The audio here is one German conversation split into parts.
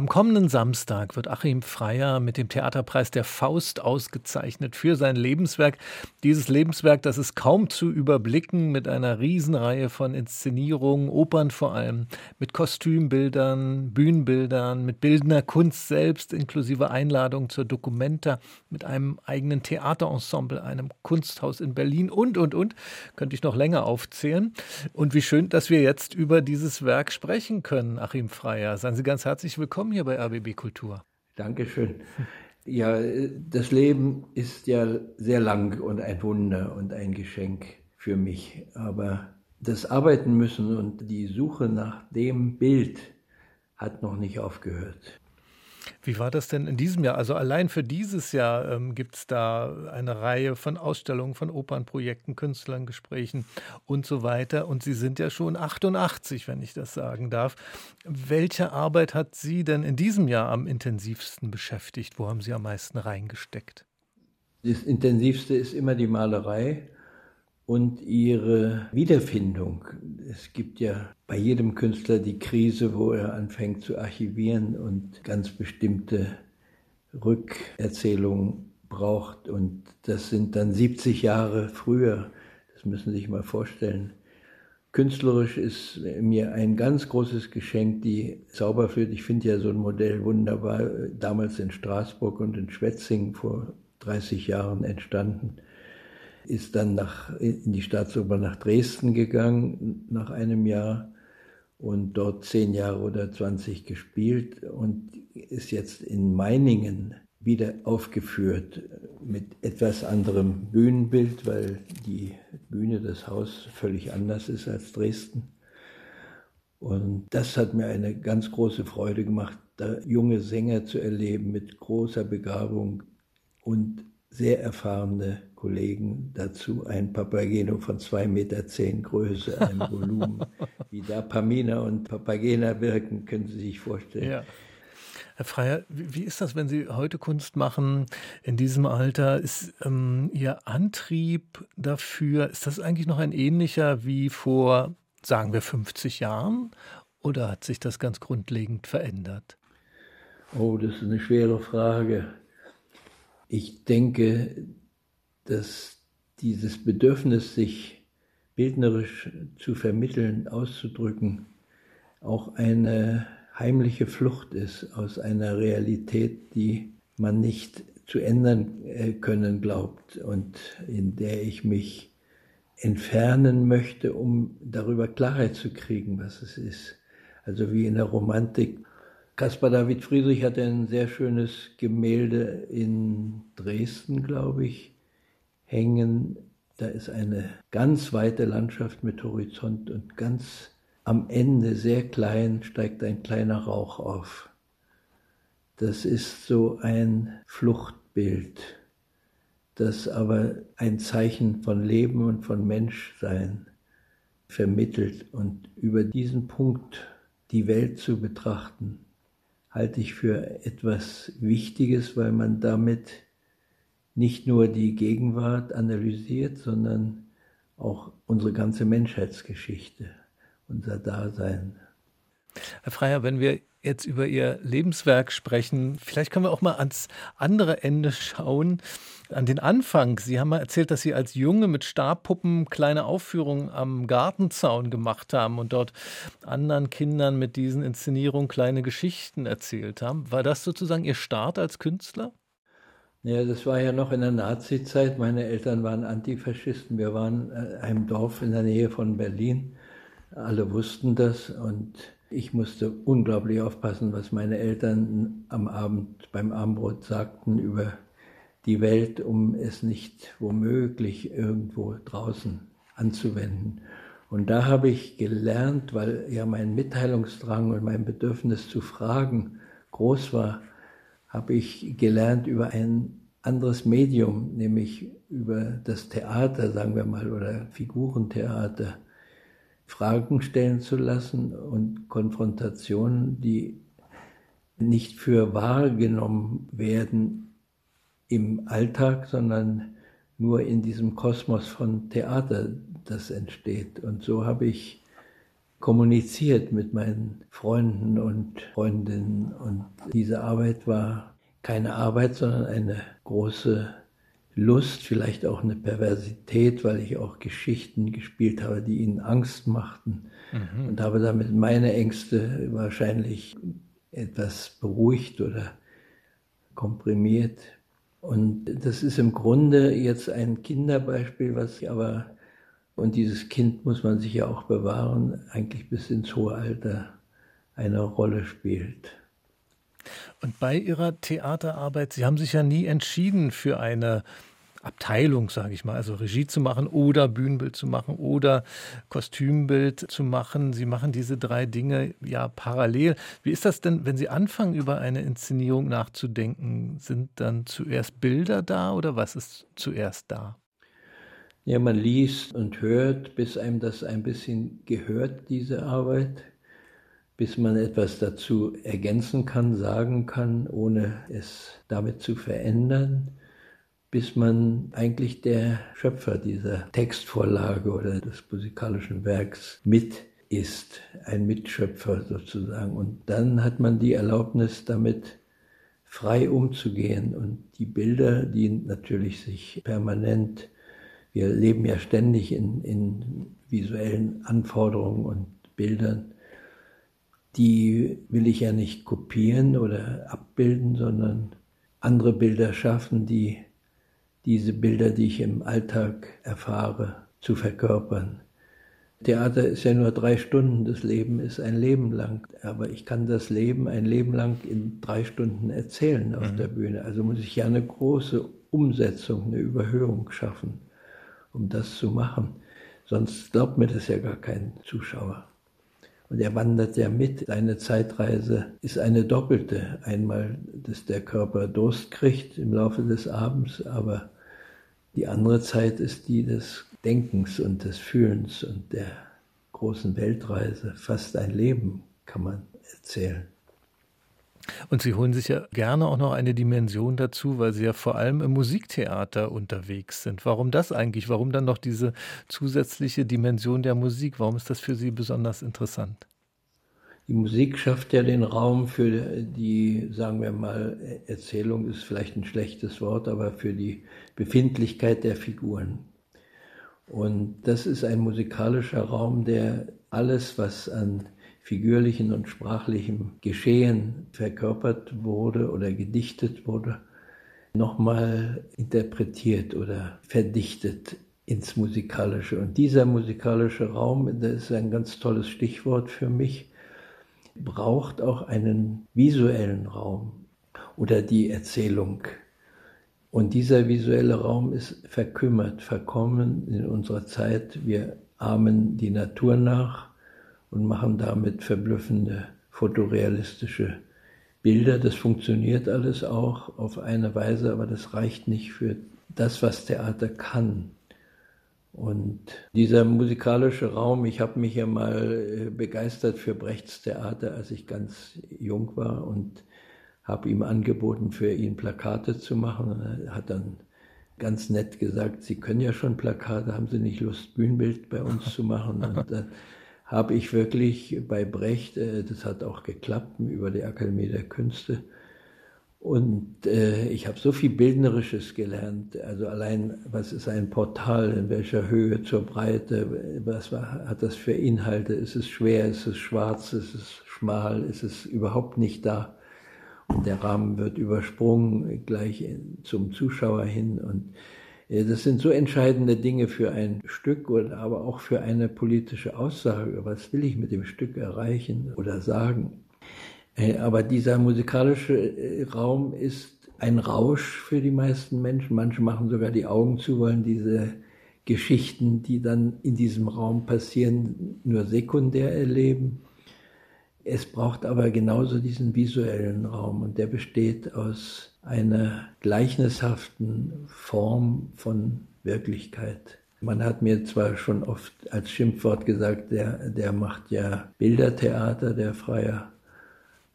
Am kommenden Samstag wird Achim Freier mit dem Theaterpreis der Faust ausgezeichnet für sein Lebenswerk. Dieses Lebenswerk, das ist kaum zu überblicken mit einer Riesenreihe von Inszenierungen, Opern vor allem, mit Kostümbildern, Bühnenbildern, mit bildender Kunst selbst, inklusive Einladung zur Documenta, mit einem eigenen Theaterensemble, einem Kunsthaus in Berlin und, und, und. Könnte ich noch länger aufzählen. Und wie schön, dass wir jetzt über dieses Werk sprechen können, Achim Freier. Seien Sie ganz herzlich willkommen willkommen hier bei RBB Kultur. Dankeschön. Ja, das Leben ist ja sehr lang und ein Wunder und ein Geschenk für mich. Aber das Arbeiten müssen und die Suche nach dem Bild hat noch nicht aufgehört. Wie war das denn in diesem Jahr? Also allein für dieses Jahr ähm, gibt es da eine Reihe von Ausstellungen, von Opernprojekten, Künstlern, Gesprächen und so weiter. Und Sie sind ja schon 88, wenn ich das sagen darf. Welche Arbeit hat Sie denn in diesem Jahr am intensivsten beschäftigt? Wo haben Sie am meisten reingesteckt? Das Intensivste ist immer die Malerei und ihre Wiederfindung. Es gibt ja bei jedem Künstler die Krise, wo er anfängt zu archivieren und ganz bestimmte Rückerzählungen braucht. Und das sind dann 70 Jahre früher. Das müssen Sie sich mal vorstellen. Künstlerisch ist mir ein ganz großes Geschenk die Zauberflöte. Ich finde ja so ein Modell wunderbar, damals in Straßburg und in Schwetzingen vor 30 Jahren entstanden ist dann nach, in die Staatsoper nach Dresden gegangen nach einem Jahr und dort zehn Jahre oder 20 gespielt und ist jetzt in Meiningen wieder aufgeführt mit etwas anderem Bühnenbild, weil die Bühne, das Haus völlig anders ist als Dresden. Und das hat mir eine ganz große Freude gemacht, da junge Sänger zu erleben mit großer Begabung und sehr erfahrene Kollegen dazu, ein Papageno von 2,10 Meter zehn Größe, ein Volumen. Wie da Pamina und Papagena wirken, können Sie sich vorstellen. Ja. Herr Freier, wie ist das, wenn Sie heute Kunst machen in diesem Alter? Ist ähm, Ihr Antrieb dafür, ist das eigentlich noch ein ähnlicher wie vor, sagen wir, 50 Jahren? Oder hat sich das ganz grundlegend verändert? Oh, das ist eine schwere Frage. Ich denke, dass dieses Bedürfnis, sich bildnerisch zu vermitteln, auszudrücken, auch eine heimliche Flucht ist aus einer Realität, die man nicht zu ändern äh, können glaubt und in der ich mich entfernen möchte, um darüber Klarheit zu kriegen, was es ist. Also wie in der Romantik Caspar David Friedrich hatte ein sehr schönes Gemälde in Dresden, glaube ich, hängen. Da ist eine ganz weite Landschaft mit Horizont und ganz am Ende, sehr klein, steigt ein kleiner Rauch auf. Das ist so ein Fluchtbild, das aber ein Zeichen von Leben und von Menschsein vermittelt und über diesen Punkt die Welt zu betrachten halte ich für etwas Wichtiges, weil man damit nicht nur die Gegenwart analysiert, sondern auch unsere ganze Menschheitsgeschichte, unser Dasein. Herr Freier, wenn wir jetzt über Ihr Lebenswerk sprechen, vielleicht können wir auch mal ans andere Ende schauen, an den Anfang. Sie haben mal erzählt, dass Sie als Junge mit Stabpuppen kleine Aufführungen am Gartenzaun gemacht haben und dort anderen Kindern mit diesen Inszenierungen kleine Geschichten erzählt haben. War das sozusagen Ihr Start als Künstler? Ja, das war ja noch in der Nazi-Zeit. Meine Eltern waren Antifaschisten. Wir waren in äh, einem Dorf in der Nähe von Berlin. Alle wussten das und ich musste unglaublich aufpassen, was meine Eltern am Abend beim Abendbrot sagten über die Welt, um es nicht womöglich irgendwo draußen anzuwenden. Und da habe ich gelernt, weil ja mein Mitteilungsdrang und mein Bedürfnis zu fragen groß war, habe ich gelernt über ein anderes Medium, nämlich über das Theater, sagen wir mal, oder Figurentheater Fragen stellen zu lassen und Konfrontationen, die nicht für wahrgenommen werden im Alltag, sondern nur in diesem Kosmos von Theater, das entsteht. Und so habe ich kommuniziert mit meinen Freunden und Freundinnen. Und diese Arbeit war keine Arbeit, sondern eine große Lust, vielleicht auch eine Perversität, weil ich auch Geschichten gespielt habe, die ihnen Angst machten mhm. und habe damit meine Ängste wahrscheinlich etwas beruhigt oder komprimiert. Und das ist im Grunde jetzt ein Kinderbeispiel, was aber, und dieses Kind muss man sich ja auch bewahren, eigentlich bis ins hohe Alter eine Rolle spielt. Und bei Ihrer Theaterarbeit, Sie haben sich ja nie entschieden für eine Abteilung, sage ich mal, also Regie zu machen oder Bühnenbild zu machen oder Kostümbild zu machen. Sie machen diese drei Dinge ja parallel. Wie ist das denn, wenn Sie anfangen, über eine Inszenierung nachzudenken? Sind dann zuerst Bilder da oder was ist zuerst da? Ja, man liest und hört, bis einem das ein bisschen gehört, diese Arbeit, bis man etwas dazu ergänzen kann, sagen kann, ohne es damit zu verändern bis man eigentlich der Schöpfer dieser Textvorlage oder des musikalischen Werks mit ist, ein Mitschöpfer sozusagen. Und dann hat man die Erlaubnis, damit frei umzugehen. Und die Bilder, die natürlich sich permanent, wir leben ja ständig in, in visuellen Anforderungen und Bildern, die will ich ja nicht kopieren oder abbilden, sondern andere Bilder schaffen, die diese Bilder, die ich im Alltag erfahre, zu verkörpern. Theater ist ja nur drei Stunden, das Leben ist ein Leben lang. Aber ich kann das Leben ein Leben lang in drei Stunden erzählen auf mhm. der Bühne. Also muss ich ja eine große Umsetzung, eine Überhöhung schaffen, um das zu machen. Sonst glaubt mir das ja gar kein Zuschauer. Und er wandert ja mit. Seine Zeitreise ist eine doppelte. Einmal, dass der Körper Durst kriegt im Laufe des Abends, aber die andere Zeit ist die des Denkens und des Fühlens und der großen Weltreise. Fast ein Leben kann man erzählen. Und Sie holen sich ja gerne auch noch eine Dimension dazu, weil Sie ja vor allem im Musiktheater unterwegs sind. Warum das eigentlich? Warum dann noch diese zusätzliche Dimension der Musik? Warum ist das für Sie besonders interessant? Die Musik schafft ja den Raum für die, sagen wir mal, Erzählung ist vielleicht ein schlechtes Wort, aber für die Befindlichkeit der Figuren. Und das ist ein musikalischer Raum, der alles, was an figürlichen und sprachlichem Geschehen verkörpert wurde oder gedichtet wurde, nochmal interpretiert oder verdichtet ins Musikalische. Und dieser musikalische Raum, das ist ein ganz tolles Stichwort für mich, braucht auch einen visuellen Raum oder die Erzählung. Und dieser visuelle Raum ist verkümmert, verkommen in unserer Zeit. Wir ahmen die Natur nach und machen damit verblüffende fotorealistische Bilder. Das funktioniert alles auch auf eine Weise, aber das reicht nicht für das, was Theater kann. Und dieser musikalische Raum, ich habe mich ja mal äh, begeistert für Brechts Theater, als ich ganz jung war und habe ihm angeboten, für ihn Plakate zu machen. Er hat dann ganz nett gesagt, Sie können ja schon Plakate, haben Sie nicht Lust, Bühnenbild bei uns zu machen? Und dann habe ich wirklich bei Brecht, äh, das hat auch geklappt über die Akademie der Künste, und äh, ich habe so viel Bildnerisches gelernt. Also allein, was ist ein Portal, in welcher Höhe zur Breite, was war, hat das für Inhalte? Ist es schwer, ist es schwarz, ist es schmal, ist es überhaupt nicht da? Und der Rahmen wird übersprungen gleich zum Zuschauer hin. Und das sind so entscheidende Dinge für ein Stück, oder aber auch für eine politische Aussage. Was will ich mit dem Stück erreichen oder sagen? Äh, aber dieser musikalische äh, Raum ist ein Rausch für die meisten Menschen. Manche machen sogar die Augen zu, wollen diese Geschichten, die dann in diesem Raum passieren, nur sekundär erleben. Es braucht aber genauso diesen visuellen Raum und der besteht aus einer gleichnishaften Form von Wirklichkeit. Man hat mir zwar schon oft als Schimpfwort gesagt, der, der macht ja Bildertheater, der Freier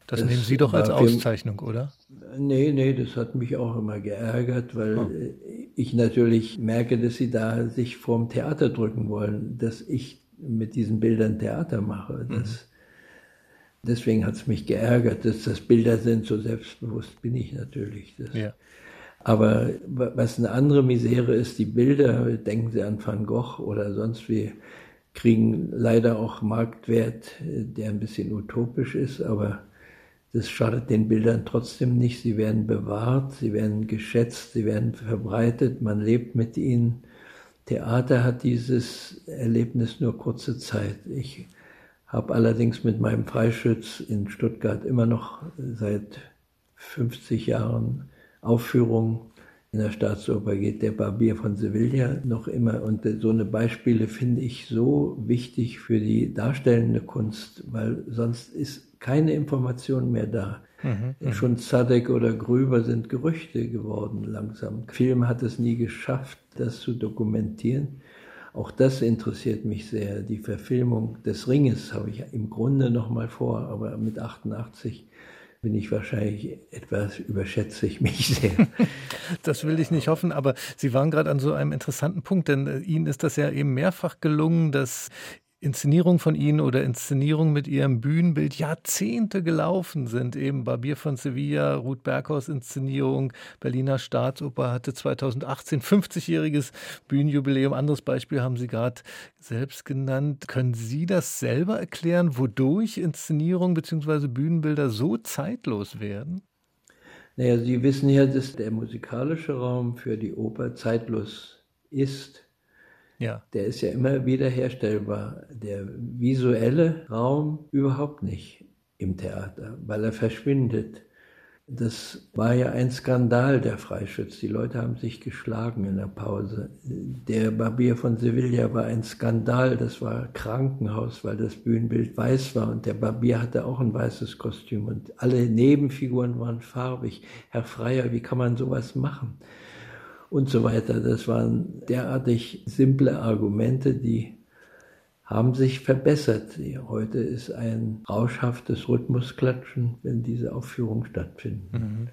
das, das nehmen Sie doch als Auszeichnung, oder? Nee, nee, das hat mich auch immer geärgert, weil oh. ich natürlich merke, dass Sie da sich vorm Theater drücken wollen, dass ich mit diesen Bildern Theater mache. Das, mhm. Deswegen hat es mich geärgert, dass das Bilder sind, so selbstbewusst bin ich natürlich. Das, ja. Aber was eine andere Misere ist, die Bilder, denken Sie an Van Gogh oder sonst wie, kriegen leider auch Marktwert, der ein bisschen utopisch ist, aber das schadet den Bildern trotzdem nicht. Sie werden bewahrt, sie werden geschätzt, sie werden verbreitet, man lebt mit ihnen. Theater hat dieses Erlebnis nur kurze Zeit. Ich habe allerdings mit meinem Freischütz in Stuttgart immer noch seit 50 Jahren Aufführungen. In der Staatsoper geht der Barbier von Sevilla noch immer. Und so eine Beispiele finde ich so wichtig für die darstellende Kunst, weil sonst ist keine Information mehr da. Mhm, mhm. Schon Zadek oder Grüber sind Gerüchte geworden langsam. Film hat es nie geschafft, das zu dokumentieren. Auch das interessiert mich sehr. Die Verfilmung des Ringes habe ich im Grunde noch mal vor, aber mit 88 bin ich wahrscheinlich etwas, überschätze ich mich sehr. Das will ich nicht hoffen, aber Sie waren gerade an so einem interessanten Punkt, denn äh, Ihnen ist das ja eben mehrfach gelungen, dass Inszenierungen von Ihnen oder Inszenierungen mit Ihrem Bühnenbild Jahrzehnte gelaufen sind. Eben Barbier von Sevilla, Ruth Berghaus Inszenierung, Berliner Staatsoper hatte 2018 50-jähriges Bühnenjubiläum. Anderes Beispiel haben Sie gerade selbst genannt. Können Sie das selber erklären, wodurch Inszenierungen bzw. Bühnenbilder so zeitlos werden? Naja, Sie wissen ja, dass der musikalische Raum für die Oper zeitlos ist ja. Der ist ja immer wiederherstellbar. Der visuelle Raum überhaupt nicht im Theater, weil er verschwindet. Das war ja ein Skandal, der Freischütz. Die Leute haben sich geschlagen in der Pause. Der Barbier von Sevilla war ein Skandal. Das war Krankenhaus, weil das Bühnenbild weiß war. Und der Barbier hatte auch ein weißes Kostüm. Und alle Nebenfiguren waren farbig. Herr Freier, wie kann man sowas machen? Und so weiter. Das waren derartig simple Argumente, die haben sich verbessert. Heute ist ein rauschhaftes Rhythmusklatschen, wenn diese Aufführungen stattfinden. Mhm.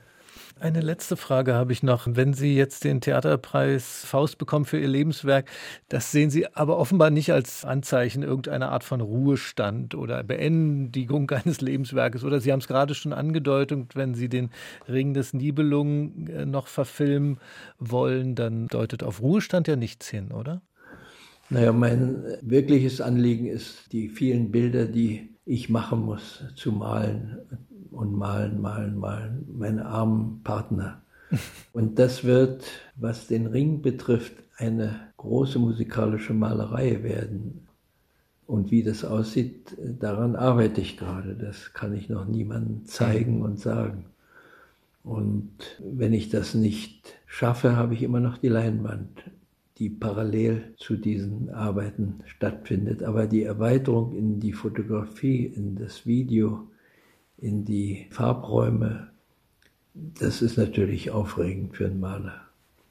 Eine letzte Frage habe ich noch. Wenn Sie jetzt den Theaterpreis Faust bekommen für Ihr Lebenswerk, das sehen Sie aber offenbar nicht als Anzeichen irgendeiner Art von Ruhestand oder Beendigung eines Lebenswerkes. Oder Sie haben es gerade schon angedeutet, wenn Sie den Ring des Nibelungen äh, noch verfilmen wollen, dann deutet auf Ruhestand ja nichts hin, oder? Naja, mein wirkliches Anliegen ist, die vielen Bilder, die ich machen muss, zu malen und malen, malen, malen, meine armen Partner. Und das wird, was den Ring betrifft, eine große musikalische Malerei werden. Und wie das aussieht, daran arbeite ich gerade. Das kann ich noch niemandem zeigen und sagen. Und wenn ich das nicht schaffe, habe ich immer noch die Leinwand, die parallel zu diesen Arbeiten stattfindet. Aber die Erweiterung in die Fotografie, in das Video, in die Farbräume, das ist natürlich aufregend für einen Maler.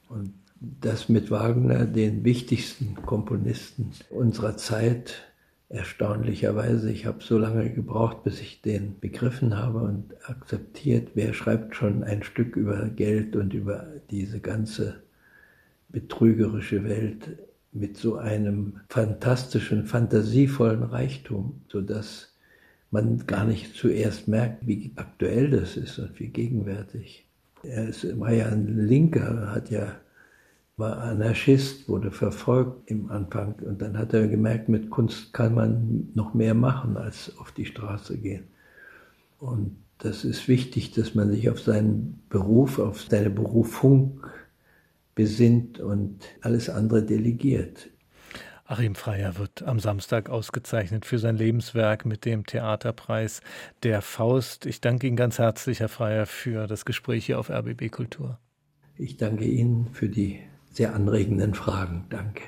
Und das mit Wagner, den wichtigsten Komponisten unserer Zeit, erstaunlicherweise, ich habe so lange gebraucht, bis ich den begriffen habe und akzeptiert, wer schreibt schon ein Stück über Geld und über diese ganze betrügerische Welt mit so einem fantastischen, fantasievollen Reichtum, sodass man gar nicht zuerst merkt, wie aktuell das ist und wie gegenwärtig. Er ist, war ja ein Linker, hat ja, war Anarchist, wurde verfolgt im Anfang und dann hat er gemerkt, mit Kunst kann man noch mehr machen, als auf die Straße gehen. Und das ist wichtig, dass man sich auf seinen Beruf, auf seine Berufung besinnt und alles andere delegiert. Achim Freier wird am Samstag ausgezeichnet für sein Lebenswerk mit dem Theaterpreis Der Faust. Ich danke Ihnen ganz herzlich, Herr Freier, für das Gespräch hier auf RBB Kultur. Ich danke Ihnen für die sehr anregenden Fragen. Danke.